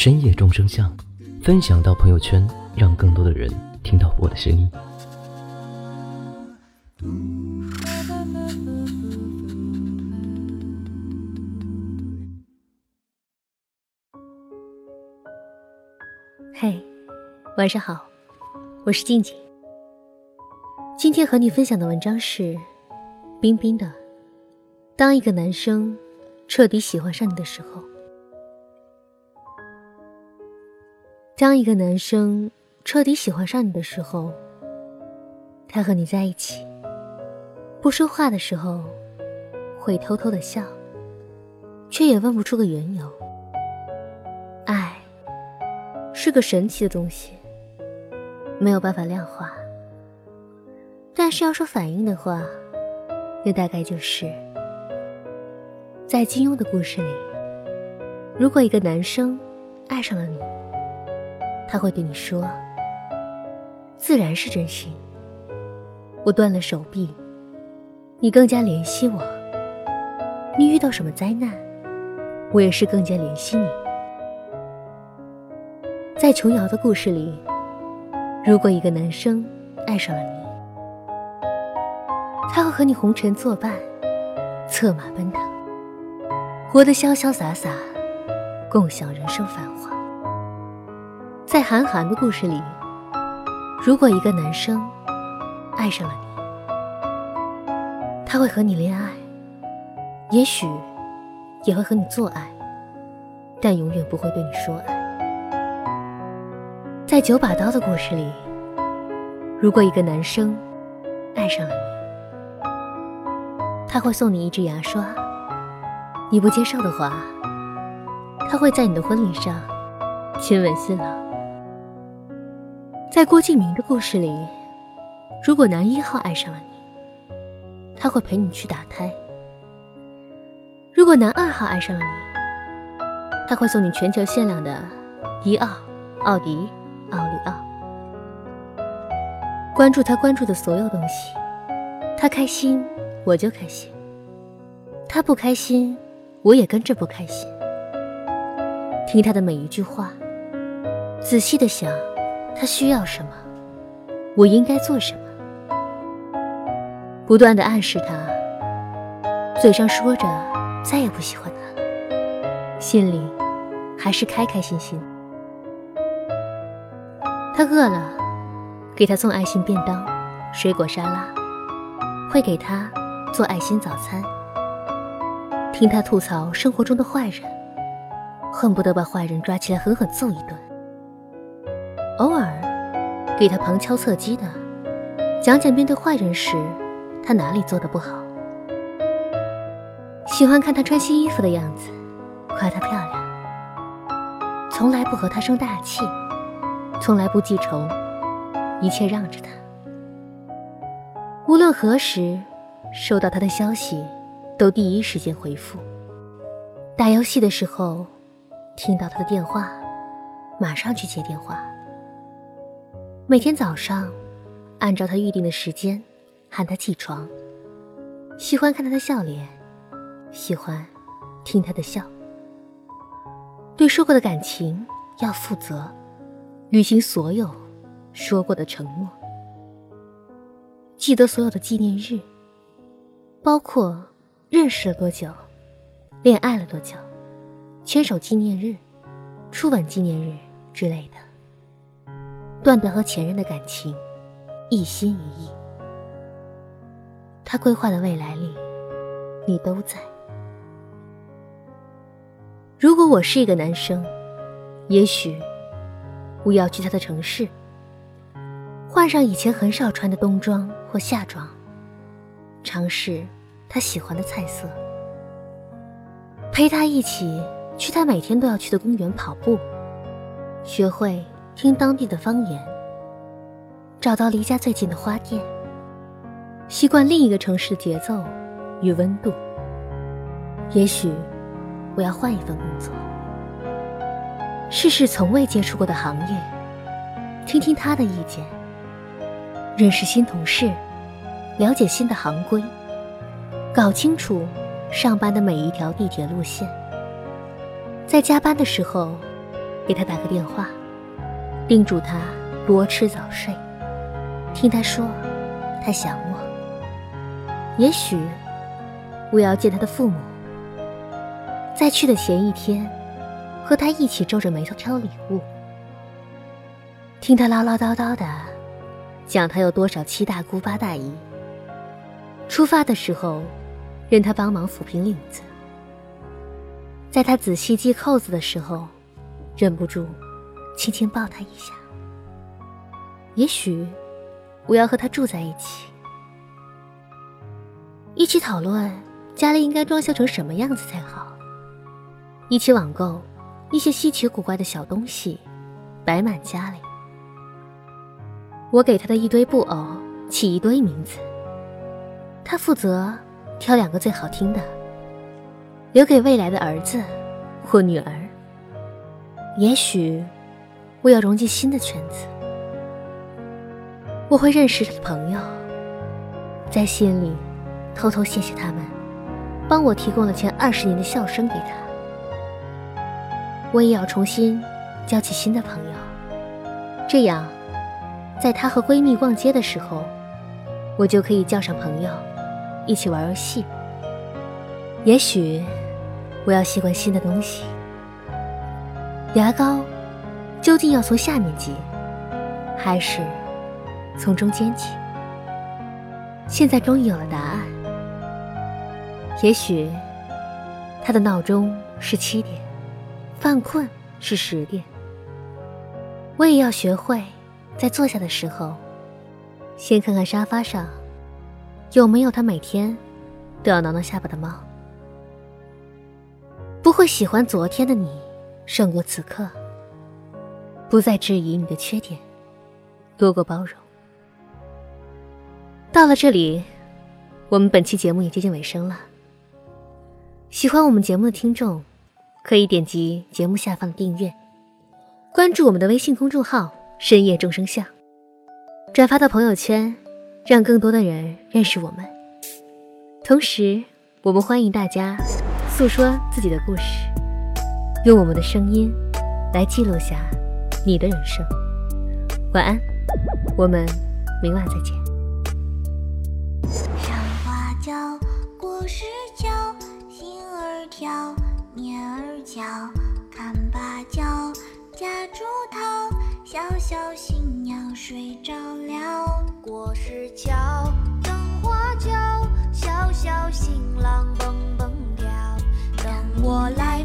深夜众生相”，分享到朋友圈，让更多的人听到我的声音。嘿，晚上好，我是静静。今天和你分享的文章是冰冰的《当一个男生》。彻底喜欢上你的时候，当一个男生彻底喜欢上你的时候，他和你在一起，不说话的时候，会偷偷的笑，却也问不出个缘由。爱是个神奇的东西，没有办法量化，但是要说反应的话，那大概就是。在金庸的故事里，如果一个男生爱上了你，他会对你说：“自然是真心。我断了手臂，你更加怜惜我；你遇到什么灾难，我也是更加怜惜你。”在琼瑶的故事里，如果一个男生爱上了你，他会和你红尘作伴，策马奔腾。活得潇潇洒洒，共享人生繁华。在韩寒的故事里，如果一个男生爱上了你，他会和你恋爱，也许也会和你做爱，但永远不会对你说爱。在九把刀的故事里，如果一个男生爱上了你，他会送你一支牙刷。你不接受的话，他会在你的婚礼上亲吻新郎。在郭敬明的故事里，如果男一号爱上了你，他会陪你去打胎；如果男二号爱上了你，他会送你全球限量的迪奥、奥迪、奥利奥。关注他关注的所有东西，他开心我就开心，他不开心。我也跟着不开心。听他的每一句话，仔细的想，他需要什么，我应该做什么。不断的暗示他，嘴上说着再也不喜欢他了，心里还是开开心心。他饿了，给他送爱心便当、水果沙拉，会给他做爱心早餐。听他吐槽生活中的坏人，恨不得把坏人抓起来狠狠揍一顿。偶尔给他旁敲侧击的讲讲面对坏人时他哪里做的不好。喜欢看他穿新衣服的样子，夸她漂亮。从来不和他生大气，从来不记仇，一切让着他。无论何时收到他的消息。都第一时间回复。打游戏的时候，听到他的电话，马上去接电话。每天早上，按照他预定的时间喊他起床。喜欢看他的笑脸，喜欢听他的笑。对说过的感情要负责，履行所有说过的承诺。记得所有的纪念日，包括。认识了多久，恋爱了多久，牵手纪念日、初吻纪念日之类的，断断和前任的感情一心一意。他规划的未来里，你都在。如果我是一个男生，也许我要去他的城市，换上以前很少穿的冬装或夏装，尝试。他喜欢的菜色，陪他一起去他每天都要去的公园跑步，学会听当地的方言，找到离家最近的花店，习惯另一个城市的节奏与温度。也许我要换一份工作，试试从未接触过的行业，听听他的意见，认识新同事，了解新的行规，搞清楚上班的每一条地铁路线。在加班的时候，给他打个电话，叮嘱他多吃早睡，听他说他想我。也许我要见他的父母。在去的前一天，和他一起皱着眉头挑礼物，听他唠唠叨叨的讲他有多少七大姑八大姨。出发的时候，任他帮忙抚平领子，在他仔细系扣子的时候，忍不住轻轻抱他一下。也许我要和他住在一起，一起讨论家里应该装修成什么样子才好。一起网购一些稀奇古怪的小东西，摆满家里。我给他的一堆布偶起一堆名字，他负责挑两个最好听的，留给未来的儿子或女儿。也许我要融进新的圈子，我会认识他的朋友，在心里偷偷谢谢他们，帮我提供了前二十年的笑声给他。我也要重新交起新的朋友，这样，在她和闺蜜逛街的时候，我就可以叫上朋友，一起玩游戏。也许，我要习惯新的东西。牙膏究竟要从下面挤，还是从中间挤？现在终于有了答案。也许，他的闹钟是七点。犯困是十点，我也要学会，在坐下的时候，先看看沙发上有没有他每天都要挠挠下巴的猫。不会喜欢昨天的你胜过此刻，不再质疑你的缺点，多过包容。到了这里，我们本期节目也接近尾声了。喜欢我们节目的听众。可以点击节目下方的订阅，关注我们的微信公众号“深夜众生相”，转发到朋友圈，让更多的人认识我们。同时，我们欢迎大家诉说自己的故事，用我们的声音来记录下你的人生。晚安，我们明晚再见。上花轿，过石桥，心儿跳。面儿叫，看芭蕉，夹竹桃，小小新娘睡着了。过石桥，灯花轿，小小新郎蹦蹦跳。等我来